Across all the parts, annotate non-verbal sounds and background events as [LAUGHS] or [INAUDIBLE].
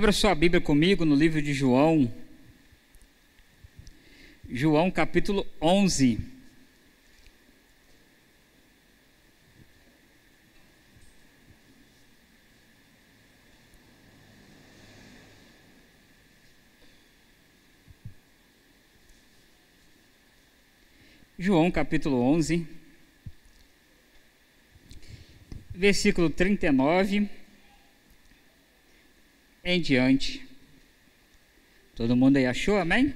Abra sua Bíblia comigo no livro de João. João capítulo 11. João capítulo 11, versículo 39 em diante. Todo mundo aí achou, amém?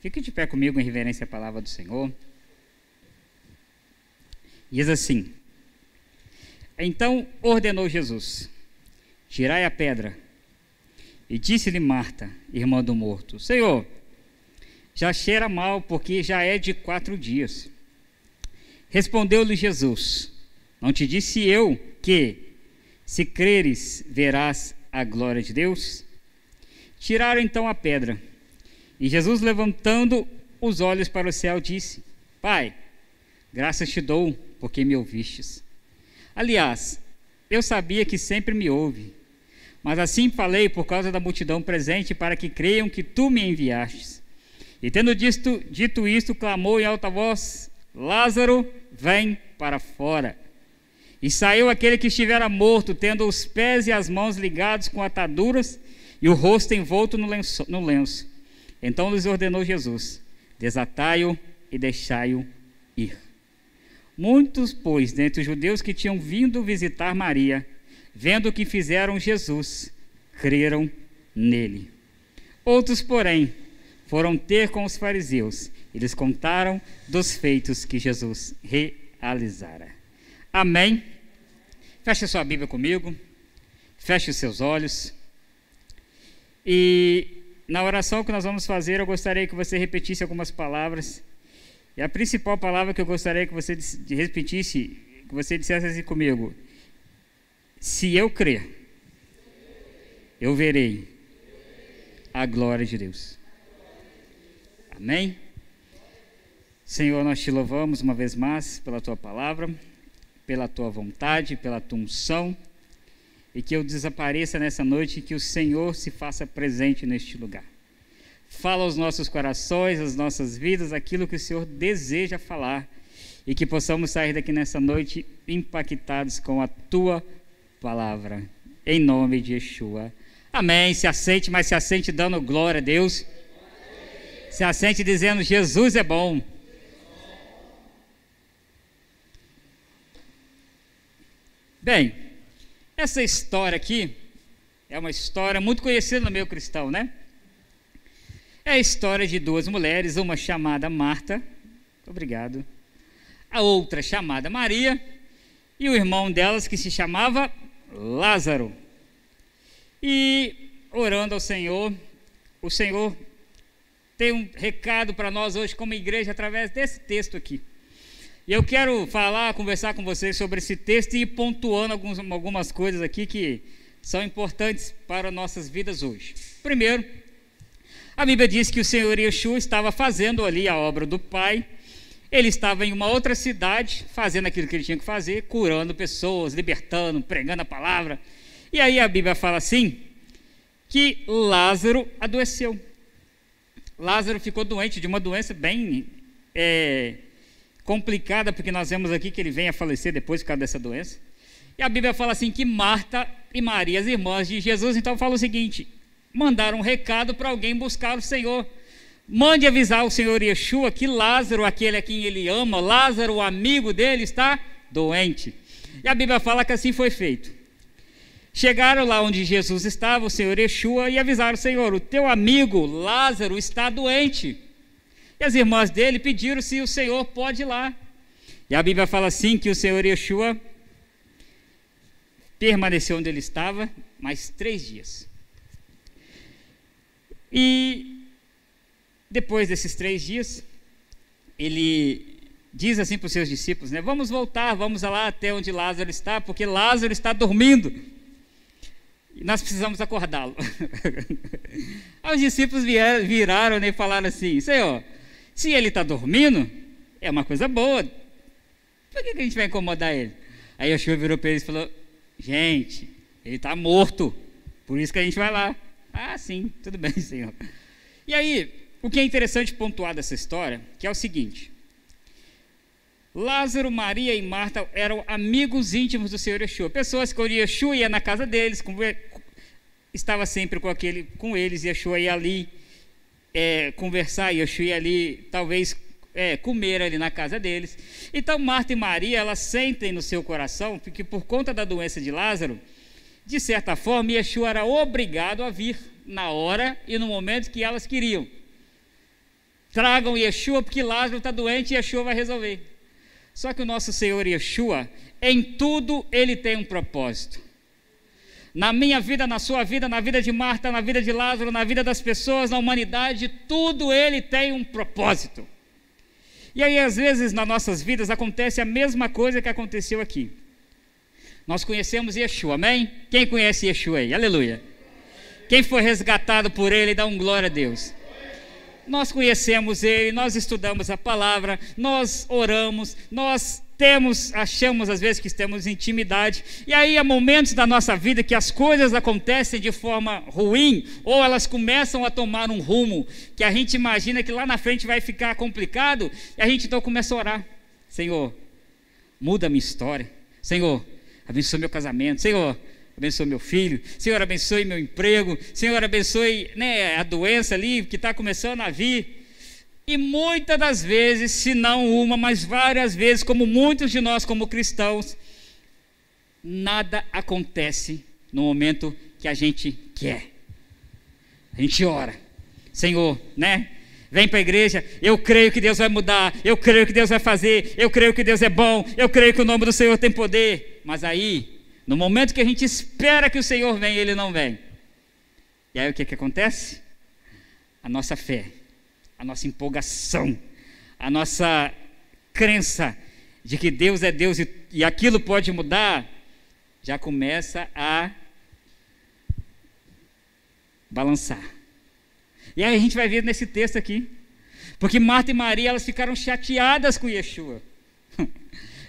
Fique de pé comigo em reverência à palavra do Senhor. Diz assim: Então ordenou Jesus: Tirai a pedra. E disse-lhe Marta, irmã do morto: Senhor, já cheira mal, porque já é de quatro dias. Respondeu-lhe Jesus: Não te disse eu que, se creres, verás a glória de Deus? Tiraram então a pedra. E Jesus, levantando os olhos para o céu, disse: Pai, graças te dou, porque me ouvistes. Aliás, eu sabia que sempre me ouve, mas assim falei por causa da multidão presente, para que creiam que tu me enviastes. E tendo dito, dito isto, clamou em alta voz: Lázaro, vem para fora. E saiu aquele que estivera morto, tendo os pés e as mãos ligados com ataduras e o rosto envolto no lenço. No lenço. Então lhes ordenou Jesus: Desatai-o e deixai-o ir. Muitos, pois, dentre os judeus que tinham vindo visitar Maria, vendo o que fizeram Jesus, creram nele. Outros, porém, foram ter com os fariseus e lhes contaram dos feitos que Jesus realizara. Amém. Feche sua Bíblia comigo. Feche os seus olhos. E na oração que nós vamos fazer, eu gostaria que você repetisse algumas palavras. E a principal palavra que eu gostaria que você repetisse, que você dissesse assim comigo: Se eu crer, eu verei a glória de Deus. Amém? Senhor, nós te louvamos uma vez mais pela tua palavra, pela tua vontade, pela tua unção, e que eu desapareça nessa noite e que o Senhor se faça presente neste lugar. Fala aos nossos corações, às nossas vidas, aquilo que o Senhor deseja falar, e que possamos sair daqui nessa noite impactados com a tua palavra, em nome de Yeshua. Amém. Se aceite, mas se aceite dando glória a Deus. Se assente dizendo: Jesus é bom. Bem, essa história aqui é uma história muito conhecida no meio cristão, né? É a história de duas mulheres, uma chamada Marta, obrigado, a outra chamada Maria, e o irmão delas que se chamava Lázaro. E orando ao Senhor, o Senhor tem um recado para nós hoje como igreja através desse texto aqui. E eu quero falar, conversar com vocês sobre esse texto e ir pontuando alguns, algumas coisas aqui que são importantes para nossas vidas hoje. Primeiro, a Bíblia diz que o Senhor Yeshua estava fazendo ali a obra do Pai. Ele estava em uma outra cidade, fazendo aquilo que ele tinha que fazer, curando pessoas, libertando, pregando a palavra. E aí a Bíblia fala assim: que Lázaro adoeceu. Lázaro ficou doente de uma doença bem é, complicada, porque nós vemos aqui que ele vem a falecer depois por causa dessa doença. E a Bíblia fala assim que Marta e Maria, as irmãs de Jesus, então fala o seguinte: mandaram um recado para alguém buscar o Senhor. Mande avisar o Senhor Yeshua que Lázaro, aquele a quem ele ama, Lázaro, o amigo dele, está doente. E a Bíblia fala que assim foi feito. Chegaram lá onde Jesus estava, o Senhor Yeshua, e avisaram: Senhor, o teu amigo Lázaro está doente. E as irmãs dele pediram se o Senhor pode ir lá. E a Bíblia fala assim: que o Senhor Yeshua permaneceu onde ele estava mais três dias. E depois desses três dias, ele diz assim para os seus discípulos: né, Vamos voltar, vamos lá até onde Lázaro está, porque Lázaro está dormindo e nós precisamos acordá-lo. [LAUGHS] Aí os discípulos vieram, viraram e falaram assim: Senhor, se ele está dormindo, é uma coisa boa, por que, que a gente vai incomodar ele? Aí o virou para eles e falou: Gente, ele está morto, Por isso que a gente vai lá. Ah, sim, tudo bem, [LAUGHS] Senhor. E aí, o que é interessante pontuar dessa história, que é o seguinte: Lázaro, Maria e Marta eram amigos íntimos do Senhor Yeshua. Pessoas que o Yeshua ia na casa deles, estava sempre com, aquele, com eles, Yeshua ia ali é, conversar, Yeshua ia ali talvez é, comer ali na casa deles. Então Marta e Maria, elas sentem no seu coração que por conta da doença de Lázaro, de certa forma, Yeshua era obrigado a vir na hora e no momento que elas queriam. Tragam Yeshua porque Lázaro está doente e Yeshua vai resolver. Só que o nosso Senhor Yeshua, em tudo ele tem um propósito. Na minha vida, na sua vida, na vida de Marta, na vida de Lázaro, na vida das pessoas, na humanidade, tudo ele tem um propósito. E aí, às vezes, nas nossas vidas, acontece a mesma coisa que aconteceu aqui. Nós conhecemos Yeshua, amém? Quem conhece Yeshua aí? Aleluia. Quem foi resgatado por ele, dá um glória a Deus nós conhecemos Ele, nós estudamos a palavra, nós oramos, nós temos, achamos às vezes que temos intimidade, e aí há momentos da nossa vida que as coisas acontecem de forma ruim, ou elas começam a tomar um rumo que a gente imagina que lá na frente vai ficar complicado, e a gente então começa a orar: Senhor, muda a minha história, Senhor, abençoa meu casamento, Senhor, abençoe meu filho, Senhor, abençoe meu emprego, Senhor, abençoe né, a doença ali que está começando a vir. E muitas das vezes, se não uma, mas várias vezes, como muitos de nós, como cristãos, nada acontece no momento que a gente quer. A gente ora, Senhor, né? Vem para a igreja, eu creio que Deus vai mudar, eu creio que Deus vai fazer, eu creio que Deus é bom, eu creio que o nome do Senhor tem poder. Mas aí, no momento que a gente espera que o Senhor venha, ele não vem. E aí o que, que acontece? A nossa fé, a nossa empolgação, a nossa crença de que Deus é Deus e, e aquilo pode mudar, já começa a balançar. E aí a gente vai ver nesse texto aqui. Porque Marta e Maria, elas ficaram chateadas com Yeshua. [LAUGHS]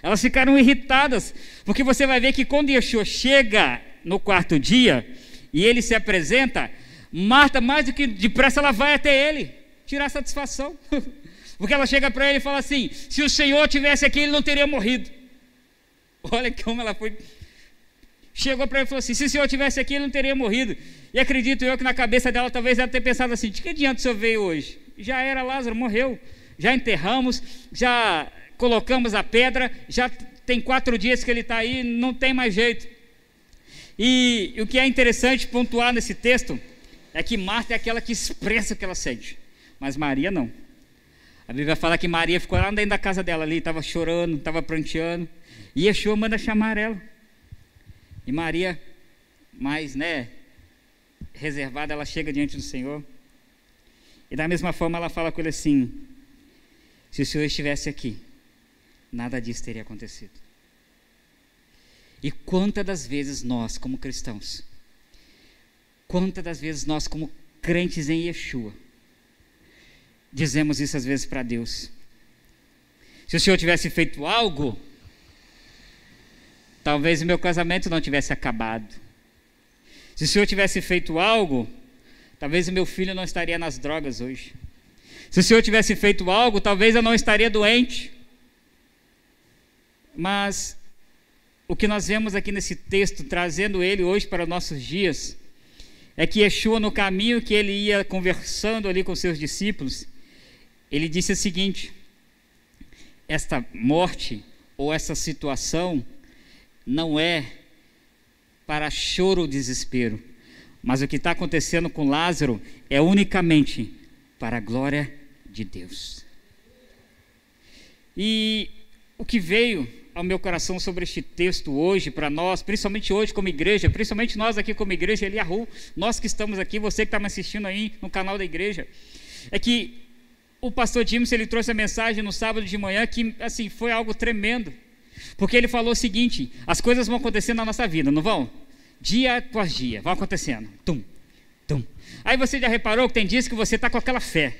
Elas ficaram irritadas, porque você vai ver que quando Yeshua chega no quarto dia e ele se apresenta, Marta, mais do que depressa, ela vai até ele tirar satisfação. [LAUGHS] Porque ela chega para ele e fala assim: se o Senhor tivesse aqui, ele não teria morrido. Olha como ela foi. Chegou para ele e falou assim: se o Senhor tivesse aqui, ele não teria morrido. E acredito eu que na cabeça dela, talvez ela tenha pensado assim: de que adianta o Senhor veio hoje? Já era Lázaro, morreu. Já enterramos, já colocamos a pedra, já tem quatro dias que ele está aí, não tem mais jeito. E, o que é interessante pontuar nesse texto é que Marta é aquela que expressa o que ela sente, mas Maria não. A Bíblia fala que Maria ficou lá dentro da casa dela ali, estava chorando, estava pranteando, e Yeshua manda chamar ela. E Maria, mais, né, reservada, ela chega diante do Senhor. E da mesma forma ela fala com ele assim: se o Senhor estivesse aqui, nada disso teria acontecido. E quantas das vezes nós, como cristãos, quantas das vezes nós, como crentes em Yeshua, dizemos isso às vezes para Deus. Se o Senhor tivesse feito algo, talvez o meu casamento não tivesse acabado. Se o Senhor tivesse feito algo, talvez o meu filho não estaria nas drogas hoje. Se o Senhor tivesse feito algo, talvez eu não estaria doente. Mas o que nós vemos aqui nesse texto, trazendo ele hoje para nossos dias, é que Yeshua, no caminho que ele ia conversando ali com seus discípulos, ele disse o seguinte: esta morte ou essa situação não é para choro ou desespero, mas o que está acontecendo com Lázaro é unicamente para a glória de Deus. E o que veio ao meu coração sobre este texto hoje para nós, principalmente hoje como igreja, principalmente nós aqui como igreja Eliahu, nós que estamos aqui, você que está me assistindo aí no canal da igreja, é que o pastor James ele trouxe a mensagem no sábado de manhã que assim foi algo tremendo, porque ele falou o seguinte: as coisas vão acontecendo na nossa vida, não vão? Dia após dia, vão acontecendo, tum, tum. Aí você já reparou que tem dias que você está com aquela fé,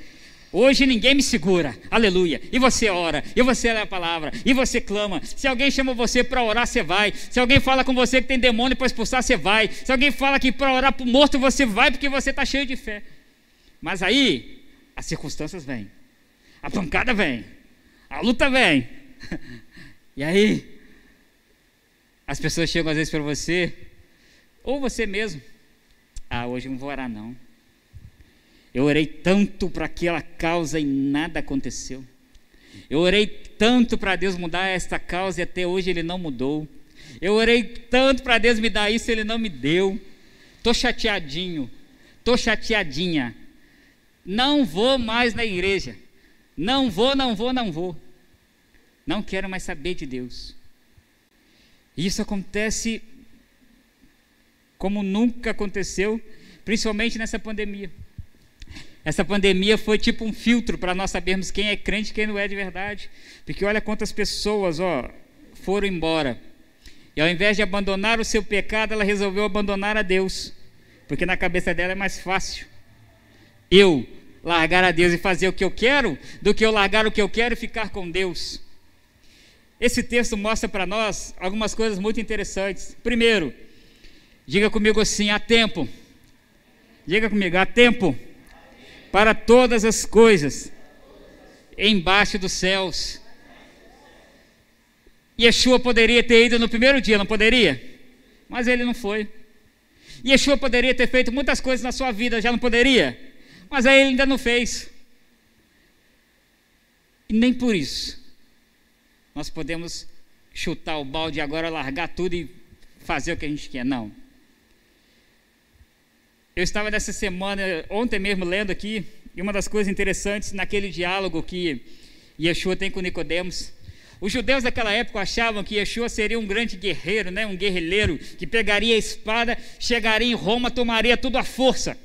Hoje ninguém me segura, aleluia. E você ora, e você lê a palavra, e você clama. Se alguém chama você para orar, você vai. Se alguém fala com você que tem demônio para expulsar, você vai. Se alguém fala que para orar para o morto, você vai porque você está cheio de fé. Mas aí, as circunstâncias vêm, a pancada vem, a luta vem. [LAUGHS] E aí, as pessoas chegam às vezes para você, ou você mesmo. Ah, hoje não vou orar não. Eu orei tanto para aquela causa e nada aconteceu. Eu orei tanto para Deus mudar esta causa e até hoje Ele não mudou. Eu orei tanto para Deus me dar isso e Ele não me deu. Estou chateadinho, estou chateadinha. Não vou mais na igreja. Não vou, não vou, não vou. Não quero mais saber de Deus. Isso acontece como nunca aconteceu, principalmente nessa pandemia. Essa pandemia foi tipo um filtro para nós sabermos quem é crente e quem não é de verdade. Porque olha quantas pessoas ó, foram embora. E ao invés de abandonar o seu pecado, ela resolveu abandonar a Deus. Porque na cabeça dela é mais fácil. Eu largar a Deus e fazer o que eu quero, do que eu largar o que eu quero e ficar com Deus. Esse texto mostra para nós algumas coisas muito interessantes. Primeiro, diga comigo assim: há tempo. Diga comigo, há tempo para todas as coisas embaixo dos céus. Yeshua poderia ter ido no primeiro dia, não poderia? Mas ele não foi. Yeshua poderia ter feito muitas coisas na sua vida, já não poderia? Mas aí ele ainda não fez. E nem por isso nós podemos chutar o balde agora, largar tudo e fazer o que a gente quer. Não. Eu estava nessa semana, ontem mesmo, lendo aqui, e uma das coisas interessantes naquele diálogo que Yeshua tem com Nicodemos, os judeus daquela época achavam que Yeshua seria um grande guerreiro, né, um guerrilheiro, que pegaria a espada, chegaria em Roma, tomaria tudo à força.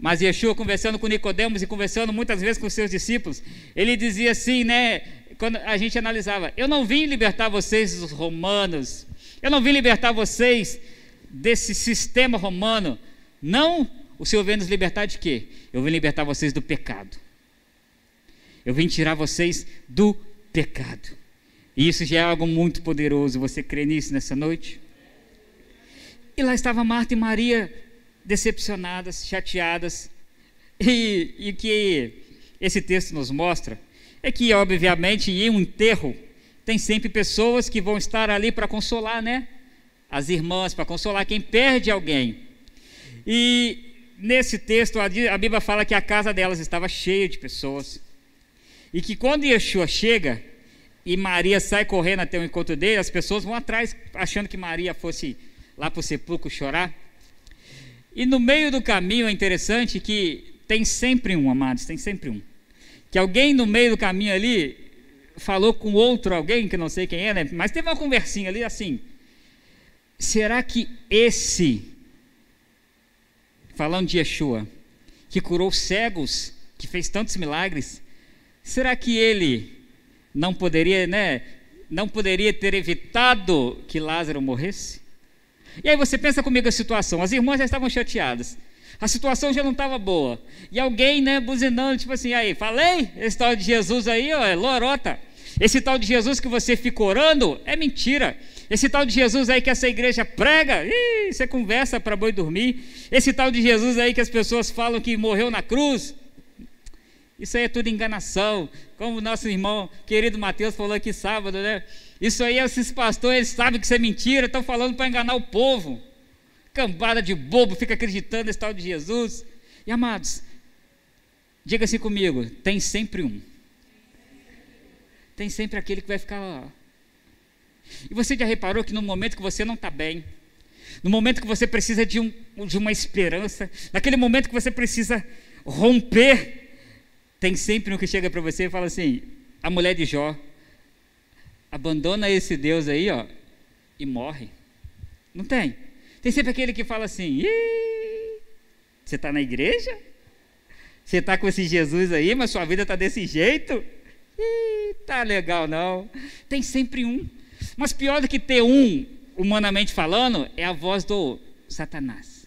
Mas Yeshua, conversando com Nicodemos e conversando muitas vezes com seus discípulos, ele dizia assim, né, quando a gente analisava, eu não vim libertar vocês dos romanos, eu não vim libertar vocês desse sistema romano, não, o Senhor veio nos libertar de quê? Eu vim libertar vocês do pecado. Eu vim tirar vocês do pecado. E isso já é algo muito poderoso. Você crê nisso nessa noite? E lá estava Marta e Maria decepcionadas, chateadas. E o que esse texto nos mostra é que, obviamente, em um enterro, tem sempre pessoas que vão estar ali para consolar, né? As irmãs, para consolar quem perde alguém. E nesse texto a Bíblia fala que a casa delas estava cheia de pessoas. E que quando Yeshua chega e Maria sai correndo até o encontro dele, as pessoas vão atrás achando que Maria fosse lá para o sepulcro chorar. E no meio do caminho é interessante que tem sempre um, amados, tem sempre um. Que alguém no meio do caminho ali falou com outro alguém, que não sei quem é, né? mas teve uma conversinha ali assim. Será que esse falando de Yeshua, que curou cegos, que fez tantos milagres, será que ele não poderia, né, não poderia ter evitado que Lázaro morresse? E aí você pensa comigo a situação, as irmãs já estavam chateadas, a situação já não estava boa, e alguém, né, buzinando, tipo assim, aí, falei, esse tal de Jesus aí, ó, é lorota, esse tal de Jesus que você fica orando, é mentira, esse tal de Jesus aí que essa igreja prega, ih, você conversa para boi dormir. Esse tal de Jesus aí que as pessoas falam que morreu na cruz, isso aí é tudo enganação. Como o nosso irmão querido Mateus falou aqui sábado, né? Isso aí, esses pastores, sabem que isso é mentira, estão falando para enganar o povo. Cambada de bobo, fica acreditando nesse tal de Jesus. E amados, diga assim comigo: tem sempre um. Tem sempre aquele que vai ficar e você já reparou que no momento que você não está bem, no momento que você precisa de, um, de uma esperança, naquele momento que você precisa romper, tem sempre um que chega para você e fala assim: a mulher de Jó, abandona esse Deus aí, ó, e morre. Não tem? Tem sempre aquele que fala assim: você está na igreja? Você está com esse Jesus aí, mas sua vida está desse jeito? Tá legal não. Tem sempre um. Mas pior do que ter um, humanamente falando, é a voz do Satanás.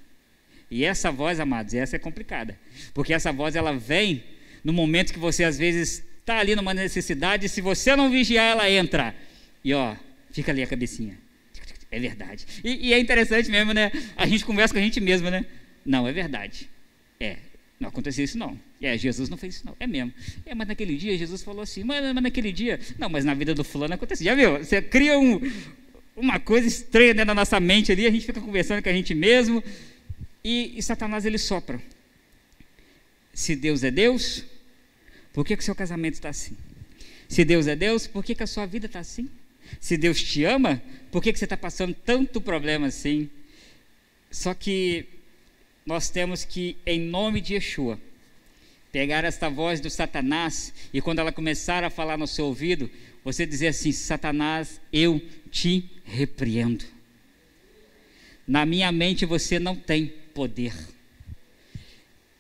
E essa voz, amados, essa é complicada. Porque essa voz, ela vem no momento que você às vezes está ali numa necessidade, se você não vigiar, ela entra. E ó, fica ali a cabecinha. É verdade. E, e, é interessante mesmo, né? A gente conversa com a gente mesmo, né? Não, é verdade. É, não aconteceu isso não. É, Jesus não fez isso não. É mesmo. É, mas naquele dia Jesus falou assim, mas, mas naquele dia. Não, mas na vida do fulano aconteceu. Já viu? Você cria um, uma coisa estranha dentro da nossa mente ali, a gente fica conversando com a gente mesmo. E, e Satanás ele sopra. Se Deus é Deus, por que, que o seu casamento está assim? Se Deus é Deus, por que, que a sua vida está assim? Se Deus te ama, por que, que você está passando tanto problema assim? Só que nós temos que, em nome de Yeshua, pegar esta voz do Satanás e quando ela começar a falar no seu ouvido, você dizer assim: Satanás, eu te repreendo. Na minha mente você não tem poder.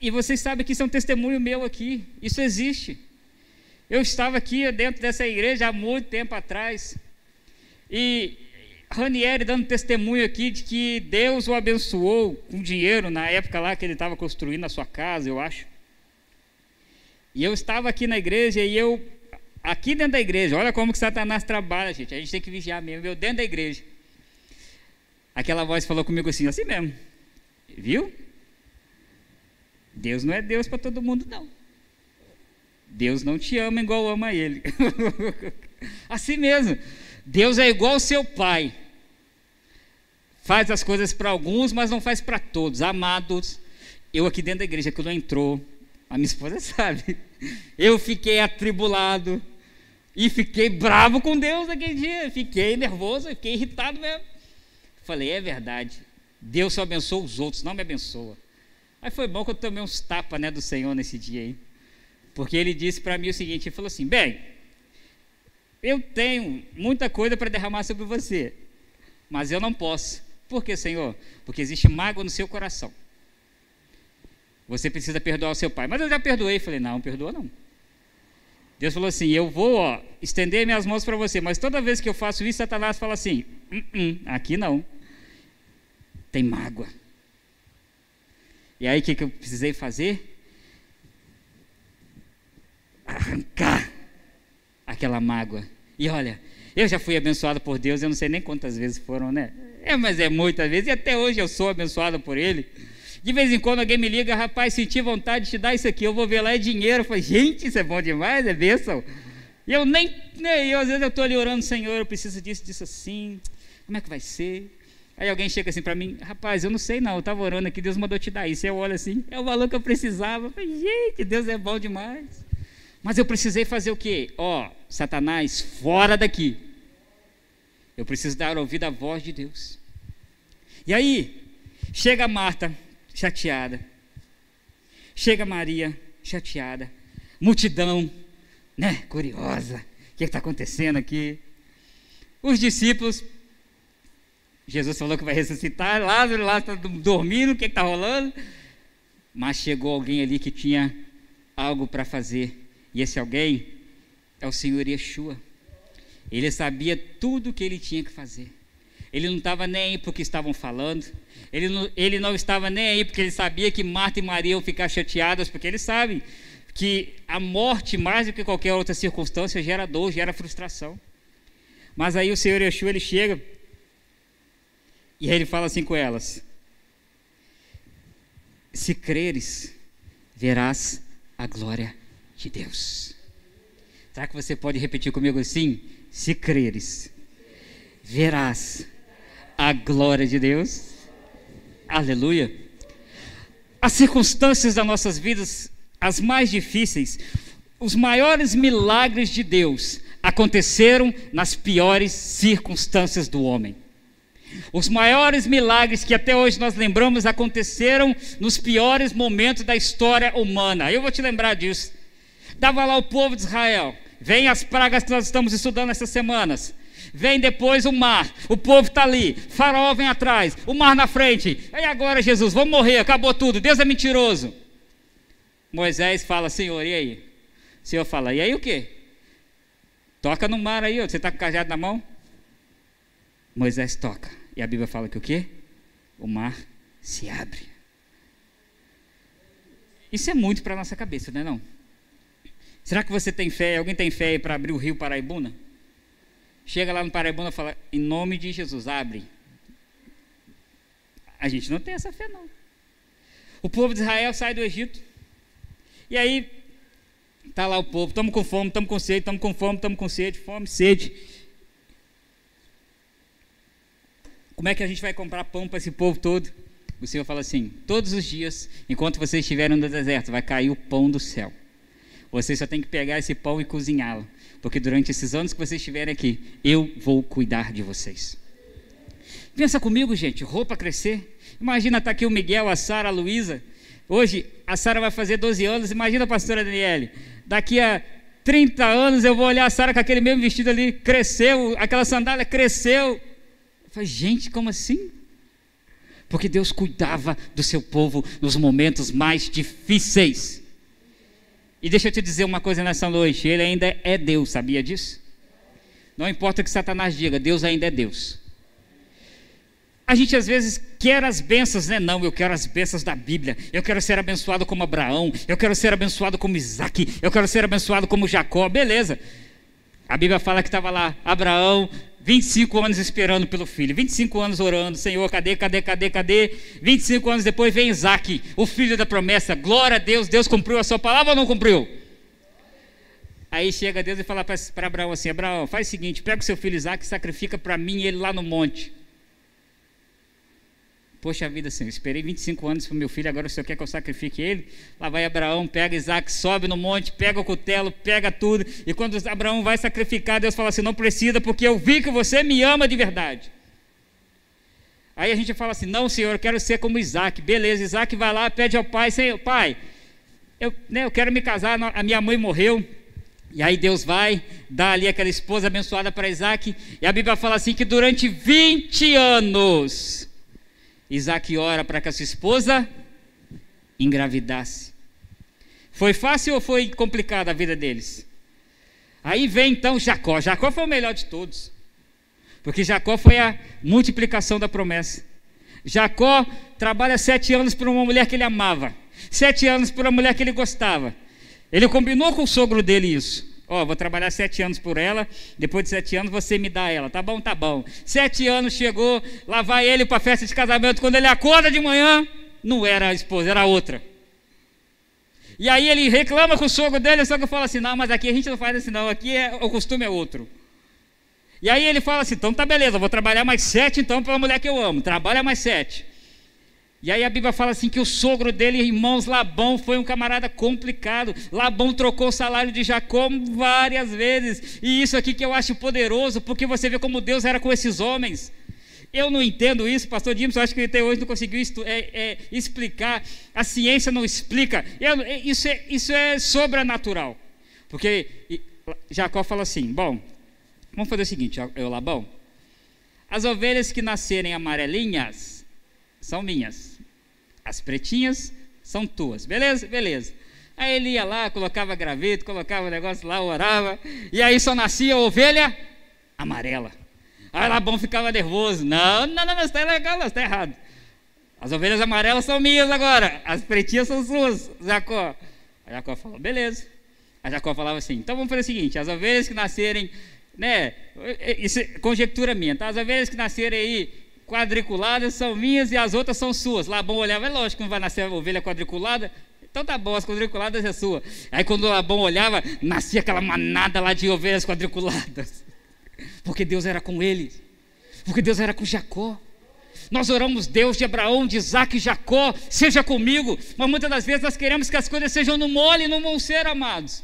E vocês sabem que isso é um testemunho meu aqui. Isso existe. Eu estava aqui dentro dessa igreja há muito tempo atrás. E Ranieri dando testemunho aqui de que Deus o abençoou com dinheiro na época lá que ele estava construindo a sua casa, eu acho. E eu estava aqui na igreja e eu, aqui dentro da igreja, olha como que Satanás trabalha, gente. A gente tem que vigiar mesmo, eu dentro da igreja. Aquela voz falou comigo assim, assim mesmo. Viu? Deus não é Deus para todo mundo, não. Deus não te ama igual ama Ele. [LAUGHS] assim mesmo. Deus é igual ao seu pai. Faz as coisas para alguns, mas não faz para todos. Amados, eu aqui dentro da igreja, que não entrou, a minha esposa [LAUGHS] sabe. Eu fiquei atribulado e fiquei bravo com Deus naquele dia. Fiquei nervoso, fiquei irritado mesmo. Falei, é verdade. Deus só abençoa os outros, não me abençoa. Aí foi bom que eu tomei uns tapas né, do Senhor nesse dia aí. Porque ele disse para mim o seguinte: ele falou assim, bem, eu tenho muita coisa para derramar sobre você, mas eu não posso. Por que, Senhor? Porque existe mágoa no seu coração. Você precisa perdoar o seu pai. Mas eu já perdoei. Falei, não, não perdoa não. Deus falou assim: Eu vou ó, estender minhas mãos para você, mas toda vez que eu faço isso, Satanás fala assim: hum, hum, aqui não. Tem mágoa. E aí o que, que eu precisei fazer? Arrancar aquela mágoa. E olha, eu já fui abençoado por Deus, eu não sei nem quantas vezes foram, né? É, mas é muitas vezes, e até hoje eu sou abençoado por Ele. De vez em quando alguém me liga, rapaz, senti vontade de te dar isso aqui, eu vou ver lá, é dinheiro. Eu falei, gente, isso é bom demais, é bênção. E eu nem, nem eu, às vezes eu estou ali orando, Senhor, eu preciso disso, disso assim, como é que vai ser? Aí alguém chega assim para mim, rapaz, eu não sei não, eu estava orando aqui, Deus mandou te dar isso. Eu olho assim, é o valor que eu precisava. Eu falei, gente, Deus é bom demais. Mas eu precisei fazer o quê? Ó, oh, Satanás, fora daqui. Eu preciso dar ouvido à voz de Deus. E aí, chega Marta, chateada. Chega Maria, chateada. Multidão, né, curiosa. O que está acontecendo aqui? Os discípulos Jesus falou que vai ressuscitar, Lázaro lá está dormindo, o que está rolando? Mas chegou alguém ali que tinha algo para fazer. E esse alguém é o Senhor Yeshua. Ele sabia tudo o que ele tinha que fazer. Ele não estava nem aí porque estavam falando. Ele não, ele não estava nem aí porque ele sabia que Marta e Maria iam ficar chateadas, porque eles sabem que a morte, mais do que qualquer outra circunstância, gera dor, gera frustração. Mas aí o Senhor Yeshua, ele chega e aí ele fala assim com elas: Se creres, verás a glória de Deus. Será que você pode repetir comigo assim? Se creres, verás a glória de Deus. Aleluia. As circunstâncias das nossas vidas, as mais difíceis, os maiores milagres de Deus aconteceram nas piores circunstâncias do homem. Os maiores milagres que até hoje nós lembramos aconteceram nos piores momentos da história humana. Eu vou te lembrar disso. Estava lá o povo de Israel. Vem as pragas que nós estamos estudando essas semanas. Vem depois o mar. O povo está ali. Faraó vem atrás. O mar na frente. E agora, Jesus? Vamos morrer. Acabou tudo. Deus é mentiroso. Moisés fala: Senhor, e aí? O Senhor fala: E aí o quê? Toca no mar aí. Você está com o cajado na mão? Moisés toca. E a Bíblia fala que o quê? O mar se abre. Isso é muito para nossa cabeça, não é não? Será que você tem fé? Alguém tem fé para abrir o rio Paraibuna? Chega lá no Paraibuna e fala, em nome de Jesus, abre. A gente não tem essa fé, não. O povo de Israel sai do Egito. E aí, está lá o povo, estamos com fome, estamos com sede, estamos com fome, estamos com sede, fome, sede. Como é que a gente vai comprar pão para esse povo todo? O Senhor fala assim: todos os dias, enquanto vocês estiverem no deserto, vai cair o pão do céu. Vocês só tem que pegar esse pão e cozinhá-lo, porque durante esses anos que vocês estiverem aqui, eu vou cuidar de vocês. Pensa comigo, gente, roupa crescer. Imagina estar tá aqui o Miguel, a Sara, a Luísa. Hoje a Sara vai fazer 12 anos. Imagina a pastora Daniele. Daqui a 30 anos eu vou olhar a Sara com aquele mesmo vestido ali, cresceu, aquela sandália cresceu. Falei, gente, como assim? Porque Deus cuidava do seu povo nos momentos mais difíceis. E deixa eu te dizer uma coisa nessa noite: Ele ainda é Deus, sabia disso? Não importa o que Satanás diga, Deus ainda é Deus. A gente às vezes quer as bênçãos, né? Não, eu quero as bênçãos da Bíblia. Eu quero ser abençoado como Abraão. Eu quero ser abençoado como Isaac. Eu quero ser abençoado como Jacó. Beleza. A Bíblia fala que estava lá Abraão, 25 anos esperando pelo filho, 25 anos orando, Senhor, cadê, cadê, cadê, cadê? 25 anos depois vem Isaac, o filho da promessa, glória a Deus, Deus cumpriu a sua palavra ou não cumpriu? Aí chega Deus e fala para Abraão assim: Abraão, faz o seguinte, pega o seu filho Isaac e sacrifica para mim ele lá no monte. Poxa vida, Senhor, esperei 25 anos para meu filho, agora o Senhor quer que eu sacrifique ele? Lá vai Abraão, pega Isaac, sobe no monte, pega o cutelo, pega tudo. E quando Abraão vai sacrificar, Deus fala assim: não precisa, porque eu vi que você me ama de verdade. Aí a gente fala assim: não, Senhor, eu quero ser como Isaac. Beleza, Isaac vai lá, pede ao pai: Senhor, pai, eu, né, eu quero me casar, a minha mãe morreu. E aí Deus vai dar ali aquela esposa abençoada para Isaac. E a Bíblia fala assim: que durante 20 anos Isaac ora para que a sua esposa engravidasse. Foi fácil ou foi complicada a vida deles? Aí vem então Jacó. Jacó foi o melhor de todos. Porque Jacó foi a multiplicação da promessa. Jacó trabalha sete anos por uma mulher que ele amava. Sete anos por uma mulher que ele gostava. Ele combinou com o sogro dele isso. Ó, oh, vou trabalhar sete anos por ela, depois de sete anos você me dá ela. Tá bom, tá bom. Sete anos chegou, lá vai ele para a festa de casamento. Quando ele acorda de manhã, não era a esposa, era a outra. E aí ele reclama com o sogro dele, o sogro fala assim: não, mas aqui a gente não faz assim, não, aqui é, o costume é outro. E aí ele fala assim: então tá beleza, vou trabalhar mais sete então para a mulher que eu amo. Trabalha mais sete. E aí a Bíblia fala assim que o sogro dele, irmãos, Labão, foi um camarada complicado. Labão trocou o salário de Jacó várias vezes. E isso aqui que eu acho poderoso, porque você vê como Deus era com esses homens. Eu não entendo isso, pastor Dimson, acho que até hoje não conseguiu é, é, explicar. A ciência não explica. Eu, é, isso, é, isso é sobrenatural. Porque Jacó fala assim: bom, vamos fazer o seguinte, eu, Labão. As ovelhas que nascerem amarelinhas são minhas as pretinhas são tuas. Beleza? Beleza. Aí ele ia lá, colocava graveto, colocava o negócio lá, orava. E aí só nascia ovelha amarela. Aí Labão ficava nervoso. Não, não, não, está legal, não, está errado. As ovelhas amarelas são minhas agora. As pretinhas são suas, Jacó. Aí Jacó falou, beleza. Aí Jacó falava assim, então vamos fazer o seguinte, as ovelhas que nascerem, né, isso é conjectura minha, tá? As ovelhas que nascerem aí quadriculadas são minhas e as outras são suas. Labão olhava, é lógico que não vai nascer ovelha quadriculada. Então tá bom, as quadriculadas é sua. Aí quando Labão olhava, nascia aquela manada lá de ovelhas quadriculadas. Porque Deus era com eles. Porque Deus era com Jacó. Nós oramos Deus de Abraão, de Isaac e Jacó, seja comigo. Mas muitas das vezes nós queremos que as coisas sejam no mole e não vão ser, amados.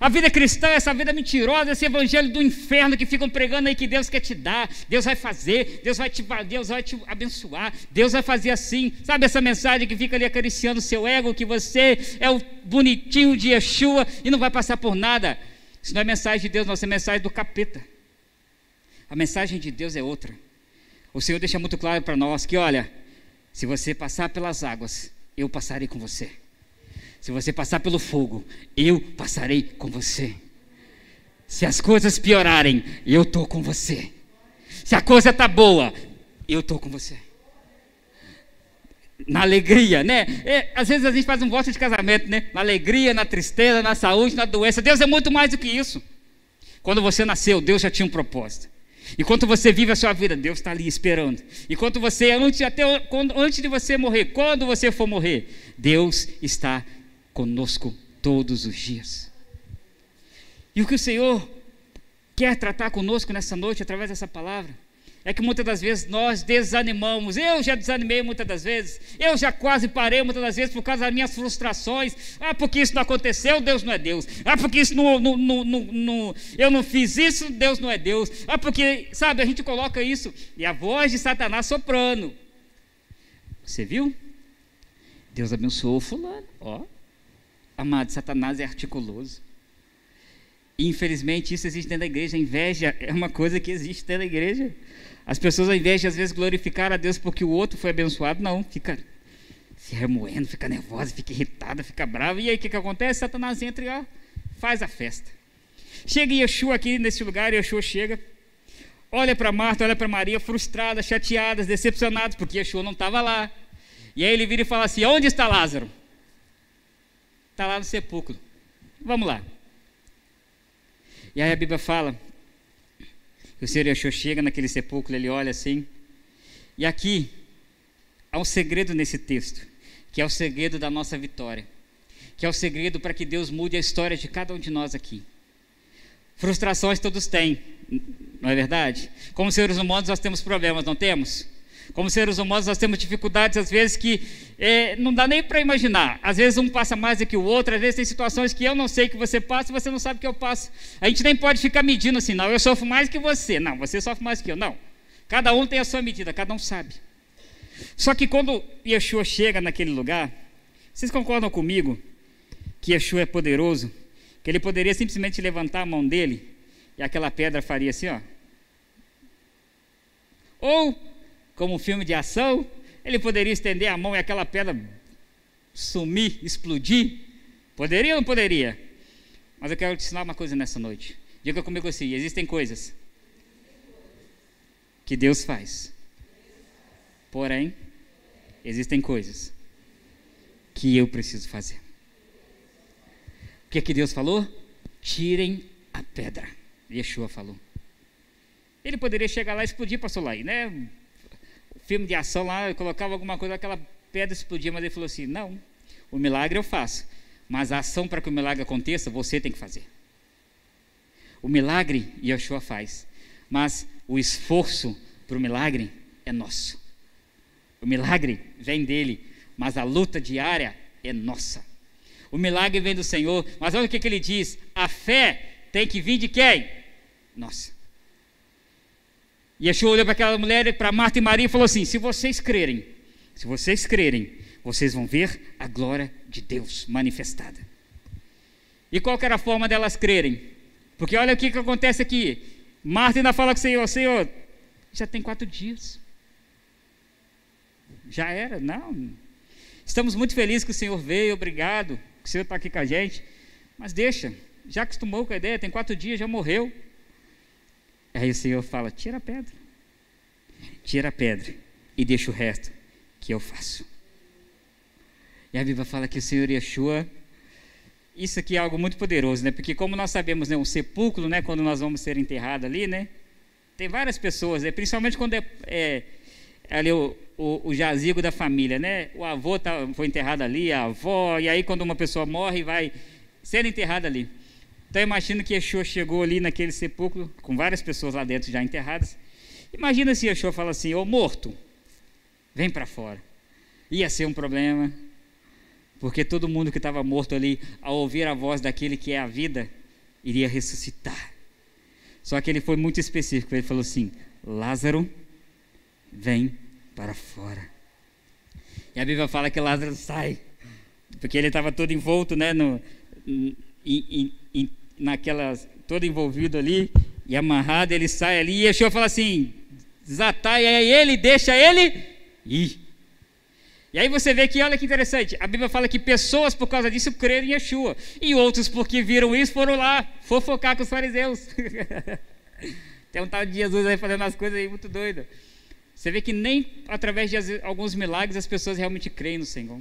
A vida cristã, essa vida mentirosa, esse evangelho do inferno que ficam pregando aí que Deus quer te dar, Deus vai fazer, Deus vai te, Deus vai te abençoar, Deus vai fazer assim. Sabe essa mensagem que fica ali acariciando o seu ego, que você é o bonitinho de Yeshua e não vai passar por nada? Isso não é mensagem de Deus, não, isso é mensagem do capeta. A mensagem de Deus é outra. O Senhor deixa muito claro para nós que, olha, se você passar pelas águas, eu passarei com você. Se você passar pelo fogo, eu passarei com você. Se as coisas piorarem, eu estou com você. Se a coisa está boa, eu estou com você. na alegria, né? É, às vezes a gente faz um voto de casamento, né? Na alegria, na tristeza, na saúde, na doença. Deus é muito mais do que isso. Quando você nasceu, Deus já tinha um propósito. Enquanto você vive a sua vida, Deus está ali esperando. Enquanto você, antes, até quando, antes de você morrer, quando você for morrer, Deus está conosco todos os dias. E o que o Senhor quer tratar conosco nessa noite através dessa palavra é que muitas das vezes nós desanimamos. Eu já desanimei muitas das vezes. Eu já quase parei muitas das vezes por causa das minhas frustrações. Ah, porque isso não aconteceu, Deus não é Deus. Ah, porque isso não, não, não, não, eu não fiz isso, Deus não é Deus. Ah, porque, sabe, a gente coloca isso e a voz de Satanás soprando. Você viu? Deus abençoou fulano. Ó, amado, Satanás é articuloso. infelizmente, isso existe dentro da igreja. A inveja é uma coisa que existe dentro da igreja. As pessoas, ao invés de às vezes glorificar a Deus porque o outro foi abençoado, não, fica se remoendo, fica nervosa, fica irritada, fica brava. E aí o que, que acontece? Satanás entra e ó, faz a festa. Chega Yeshua aqui nesse lugar, Yeshua chega, olha para Marta, olha para Maria, frustradas, chateadas, decepcionadas, porque Yeshua não estava lá. E aí ele vira e fala assim: Onde está Lázaro? Está lá no sepulcro. Vamos lá. E aí a Bíblia fala o Senhor Yeshua chega naquele sepulcro, ele olha assim. E aqui há um segredo nesse texto, que é o segredo da nossa vitória, que é o segredo para que Deus mude a história de cada um de nós aqui. Frustrações todos têm, não é verdade? Como seres humanos nós temos problemas, não temos? Como seres humanos, nós temos dificuldades, às vezes, que é, não dá nem para imaginar. Às vezes, um passa mais do que o outro, às vezes, tem situações que eu não sei que você passa e você não sabe que eu passo. A gente nem pode ficar medindo assim, não, eu sofro mais que você. Não, você sofre mais que eu. Não. Cada um tem a sua medida, cada um sabe. Só que quando Yeshua chega naquele lugar, vocês concordam comigo que Yeshua é poderoso? Que ele poderia simplesmente levantar a mão dele e aquela pedra faria assim, ó. Ou como um filme de ação, ele poderia estender a mão e aquela pedra sumir, explodir. Poderia ou não poderia? Mas eu quero te ensinar uma coisa nessa noite. Diga comigo assim: existem coisas que Deus faz. Porém, existem coisas que eu preciso fazer. O que é que Deus falou? Tirem a pedra. Yeshua falou. Ele poderia chegar lá e explodir, pastor Lai, né? Filme de ação lá, eu colocava alguma coisa, aquela pedra explodia, mas ele falou assim: não, o milagre eu faço, mas a ação para que o milagre aconteça, você tem que fazer. O milagre Yeshua faz, mas o esforço para o milagre é nosso. O milagre vem dele, mas a luta diária é nossa. O milagre vem do Senhor, mas olha o que, que ele diz: a fé tem que vir de quem? Nossa. E Yeshua olhou para aquela mulher, para Marta e Maria e falou assim: Se vocês crerem, se vocês crerem, vocês vão ver a glória de Deus manifestada. E qual era a forma delas crerem? Porque olha o que, que acontece aqui. Marta ainda fala com o Senhor: Senhor, já tem quatro dias. Já era, não. Estamos muito felizes que o Senhor veio, obrigado, que o Senhor está aqui com a gente. Mas deixa, já acostumou com a ideia, tem quatro dias, já morreu. Aí o Senhor fala: tira a pedra. Tira a pedra e deixa o resto que eu faço. E a Bíblia fala que o Senhor Yeshua, isso aqui é algo muito poderoso, né? Porque como nós sabemos, né, um sepulcro, né, quando nós vamos ser enterrados ali, né? Tem várias pessoas, né, principalmente quando é, é ali o, o, o, jazigo da família, né? O avô tá, foi enterrado ali, a avó, e aí quando uma pessoa morre, vai ser enterrada ali. Então imagina que Yeshua chegou ali naquele sepulcro, com várias pessoas lá dentro já enterradas. Imagina se Yeshua fala assim, ô morto, vem para fora. Ia ser um problema, porque todo mundo que estava morto ali, ao ouvir a voz daquele que é a vida, iria ressuscitar. Só que ele foi muito específico, ele falou assim, Lázaro, vem para fora. E a Bíblia fala que Lázaro sai, porque ele estava todo envolto né, no, em, em, em, naquelas, todo envolvido ali e amarrado, ele sai ali e Yeshua fala assim: desatai aí ele, deixa ele ir. E aí você vê que, olha que interessante, a Bíblia fala que pessoas por causa disso creram em Yeshua, e outros porque viram isso foram lá fofocar com os fariseus. [LAUGHS] Tem um tal de Jesus aí fazendo as coisas aí muito doido. Você vê que nem através de alguns milagres as pessoas realmente creem no Senhor.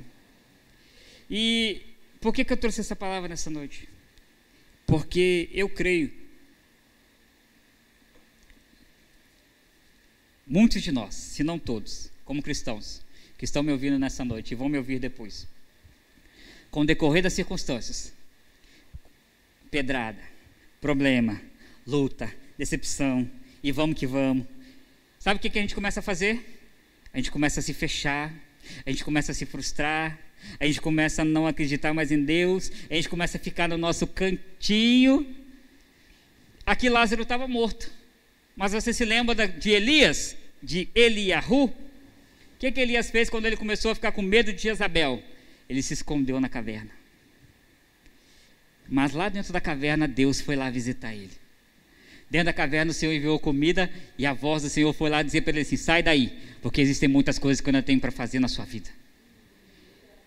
E por que, que eu trouxe essa palavra nessa noite? Porque eu creio. Muitos de nós, se não todos, como cristãos, que estão me ouvindo nessa noite e vão me ouvir depois, com o decorrer das circunstâncias, pedrada, problema, luta, decepção, e vamos que vamos. Sabe o que, que a gente começa a fazer? A gente começa a se fechar, a gente começa a se frustrar, a gente começa a não acreditar mais em Deus, a gente começa a ficar no nosso cantinho. Aqui Lázaro estava morto. Mas você se lembra de Elias, de Eliahu? O que, que Elias fez quando ele começou a ficar com medo de Jezabel? Ele se escondeu na caverna. Mas lá dentro da caverna, Deus foi lá visitar ele. Dentro da caverna, o Senhor enviou comida e a voz do Senhor foi lá dizer para ele assim: sai daí, porque existem muitas coisas que eu não tenho para fazer na sua vida.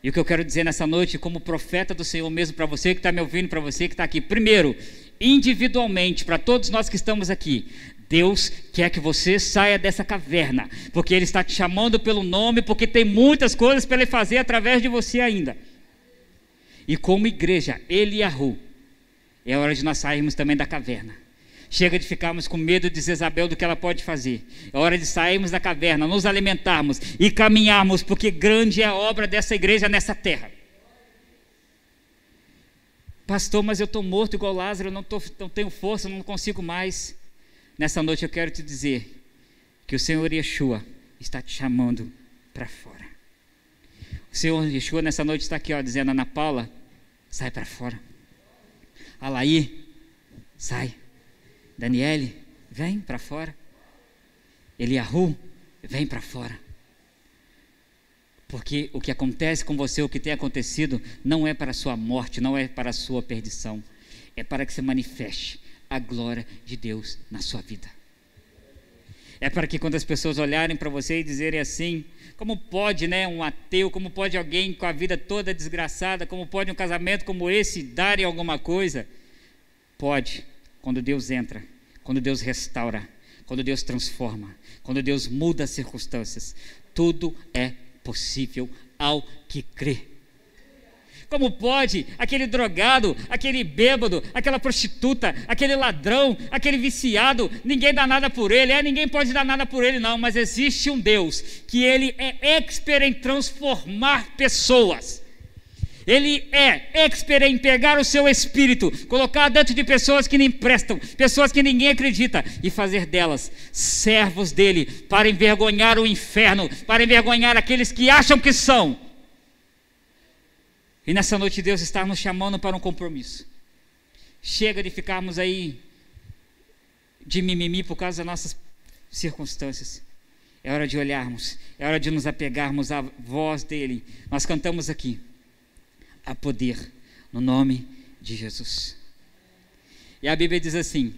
E o que eu quero dizer nessa noite, como profeta do Senhor mesmo, para você que está me ouvindo, para você que está aqui, primeiro, individualmente, para todos nós que estamos aqui, Deus quer que você saia dessa caverna, porque Ele está te chamando pelo nome, porque tem muitas coisas para Ele fazer através de você ainda. E como igreja, Ele e a Ru, é hora de nós sairmos também da caverna Chega de ficarmos com medo de Jezabel do que ela pode fazer. É hora de sairmos da caverna, nos alimentarmos e caminharmos, porque grande é a obra dessa igreja nessa terra. Pastor, mas eu estou morto igual Lázaro, não, tô, não tenho força, não consigo mais. Nessa noite eu quero te dizer que o Senhor Yeshua está te chamando para fora. O Senhor Yeshua nessa noite está aqui, ó, dizendo: Ana Paula, sai para fora. Alaí, sai. Daniele, vem para fora. Eliahu, vem para fora. Porque o que acontece com você, o que tem acontecido, não é para a sua morte, não é para a sua perdição. É para que você manifeste a glória de Deus na sua vida. É para que quando as pessoas olharem para você e dizerem assim, como pode, né, um ateu, como pode alguém com a vida toda desgraçada, como pode um casamento como esse dar em alguma coisa? Pode, quando Deus entra, quando Deus restaura, quando Deus transforma, quando Deus muda as circunstâncias, tudo é possível ao que crê. Como pode aquele drogado, aquele bêbado, aquela prostituta, aquele ladrão, aquele viciado, ninguém dá nada por ele? É, ninguém pode dar nada por ele, não, mas existe um Deus que ele é expert em transformar pessoas. Ele é expert em pegar o seu espírito, colocar dentro de pessoas que nem prestam, pessoas que ninguém acredita, e fazer delas servos dele, para envergonhar o inferno, para envergonhar aqueles que acham que são. E nessa noite Deus está nos chamando para um compromisso. Chega de ficarmos aí de mimimi por causa das nossas circunstâncias. É hora de olharmos, é hora de nos apegarmos à voz dele. Nós cantamos aqui a poder no nome de Jesus. E a Bíblia diz assim: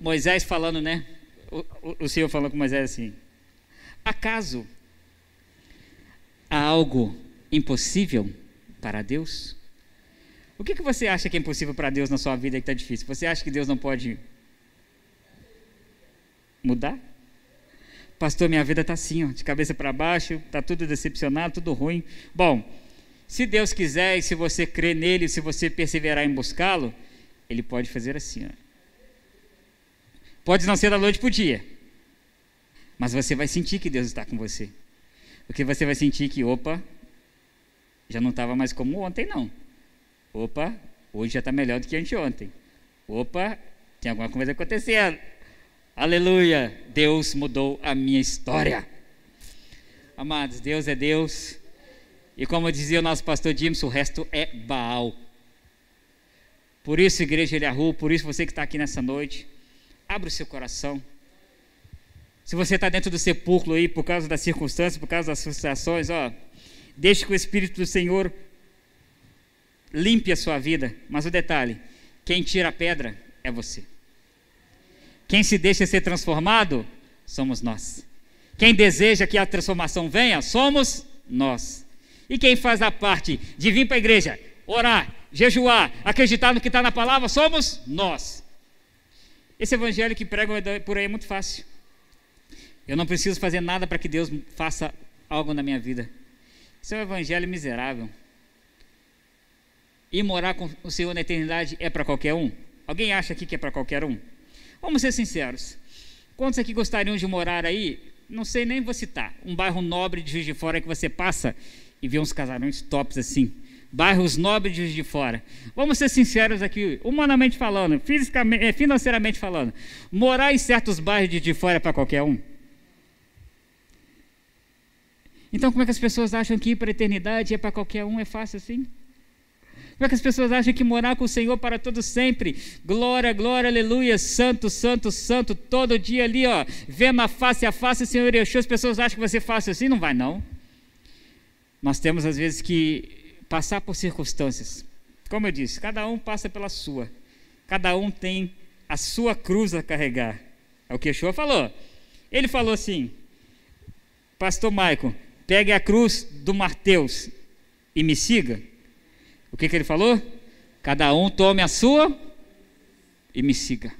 Moisés falando, né? O, o, o Senhor falando com Moisés assim: Acaso há algo impossível para Deus? O que, que você acha que é impossível para Deus na sua vida que está difícil? Você acha que Deus não pode mudar? Pastor, minha vida está assim, ó, de cabeça para baixo, está tudo decepcionado, tudo ruim. Bom, se Deus quiser e se você crer nele, se você perseverar em buscá-lo, ele pode fazer assim. Ó. Pode não ser da noite para o dia, mas você vai sentir que Deus está com você. Porque você vai sentir que, opa, já não estava mais como ontem, não. Opa, hoje já está melhor do que anteontem. Opa, tem alguma coisa acontecendo. Aleluia, Deus mudou a minha história. Amados, Deus é Deus. E como dizia o nosso pastor James, o resto é Baal. Por isso, igreja Eliahu, por isso você que está aqui nessa noite, abra o seu coração. Se você está dentro do sepulcro aí por causa das circunstâncias, por causa das frustrações, ó, deixe que o Espírito do Senhor limpe a sua vida. Mas o detalhe, quem tira a pedra é você. Quem se deixa ser transformado somos nós. Quem deseja que a transformação venha somos nós. E quem faz a parte de vir para a igreja, orar, jejuar, acreditar no que está na palavra, somos nós. Esse evangelho que pregam por aí é muito fácil. Eu não preciso fazer nada para que Deus faça algo na minha vida. Isso é um evangelho miserável. E morar com o Senhor na eternidade é para qualquer um? Alguém acha aqui que é para qualquer um? Vamos ser sinceros. Quantos aqui gostariam de morar aí? Não sei nem vou citar. Um bairro nobre de Juiz de Fora que você passa e vê uns casarões tops assim. Bairros nobres de de Fora. Vamos ser sinceros aqui, humanamente falando, fisicamente, eh, financeiramente falando. Morar em certos bairros de de Fora é para qualquer um? Então, como é que as pessoas acham que ir para a eternidade é para qualquer um? É fácil assim? Como é que as pessoas acham que morar com o Senhor para todo sempre? Glória, glória, aleluia, santo, santo, santo, todo dia ali, ó, vendo a face a face, Senhor Yeshua, as pessoas acham que vai ser fácil assim? Não vai, não. Nós temos, às vezes, que passar por circunstâncias. Como eu disse, cada um passa pela sua. Cada um tem a sua cruz a carregar. É o que Yeshua falou. Ele falou assim, Pastor Maicon, pegue a cruz do Mateus e me siga. O que, que ele falou? Cada um tome a sua e me siga.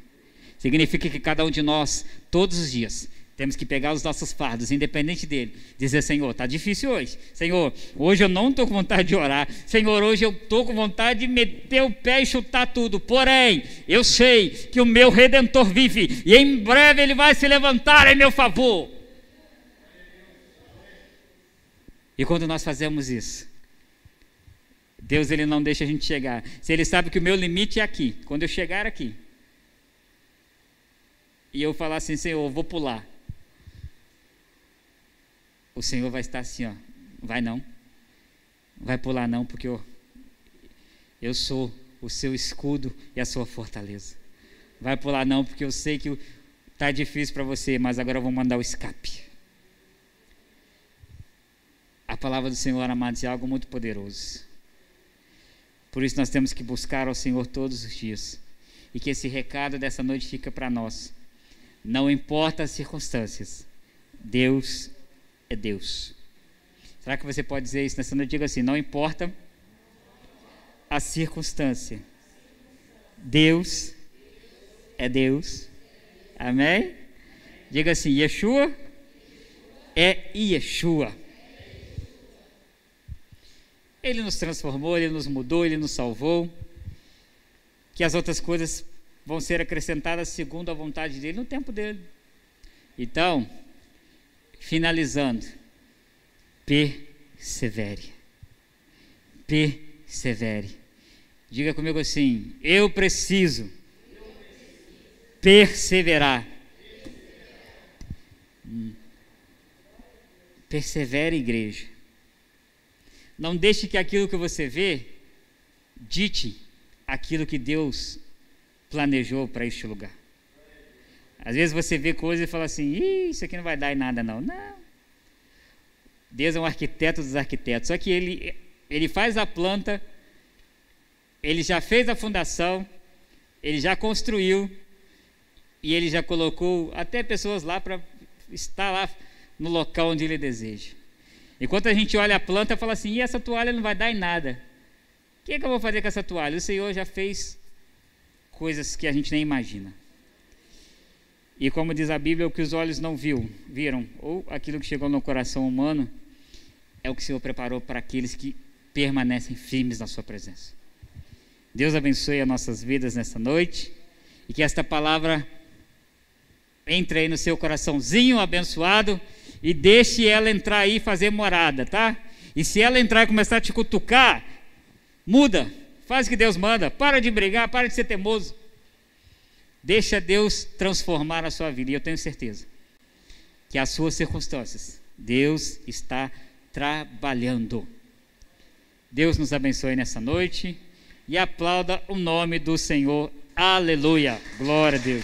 Significa que cada um de nós, todos os dias, temos que pegar os nossos fardos, independente dele, dizer: Senhor, está difícil hoje. Senhor, hoje eu não estou com vontade de orar. Senhor, hoje eu estou com vontade de meter o pé e chutar tudo. Porém, eu sei que o meu redentor vive e em breve ele vai se levantar em meu favor. E quando nós fazemos isso, Deus ele não deixa a gente chegar. Se ele sabe que o meu limite é aqui, quando eu chegar aqui, e eu falar assim, Senhor, eu vou pular. O Senhor vai estar assim, ó, vai não. Vai pular não, porque eu, eu sou o seu escudo e a sua fortaleza. Vai pular não, porque eu sei que está difícil para você, mas agora eu vou mandar o escape. A palavra do Senhor, amados, é algo muito poderoso. Por isso nós temos que buscar ao Senhor todos os dias. E que esse recado dessa noite fica para nós. Não importa as circunstâncias, Deus é Deus. Será que você pode dizer isso nessa noite? Diga assim: não importa a circunstância, Deus é Deus. Amém? Diga assim: Yeshua é Yeshua. Ele nos transformou, Ele nos mudou, Ele nos salvou. Que as outras coisas vão ser acrescentadas segundo a vontade dele no tempo dele. Então, finalizando, persevere. Persevere. Diga comigo assim: eu preciso perseverar. Hum. Persevere, igreja. Não deixe que aquilo que você vê dite aquilo que Deus planejou para este lugar. Às vezes você vê coisas e fala assim: isso aqui não vai dar em nada, não. Não. Deus é um arquiteto dos arquitetos. Só que ele, ele faz a planta, ele já fez a fundação, ele já construiu e ele já colocou até pessoas lá para estar lá no local onde ele deseja. Enquanto a gente olha a planta e fala assim, e essa toalha não vai dar em nada. O que, é que eu vou fazer com essa toalha? O Senhor já fez coisas que a gente nem imagina. E como diz a Bíblia, o que os olhos não viu, viram, ou aquilo que chegou no coração humano, é o que o Senhor preparou para aqueles que permanecem firmes na sua presença. Deus abençoe as nossas vidas nessa noite e que esta palavra entre aí no seu coraçãozinho abençoado e deixe ela entrar aí e fazer morada, tá? E se ela entrar e começar a te cutucar, muda, faz o que Deus manda, para de brigar, para de ser teimoso. Deixa Deus transformar a sua vida, e eu tenho certeza que as suas circunstâncias, Deus está trabalhando. Deus nos abençoe nessa noite e aplauda o nome do Senhor. Aleluia. Glória a Deus.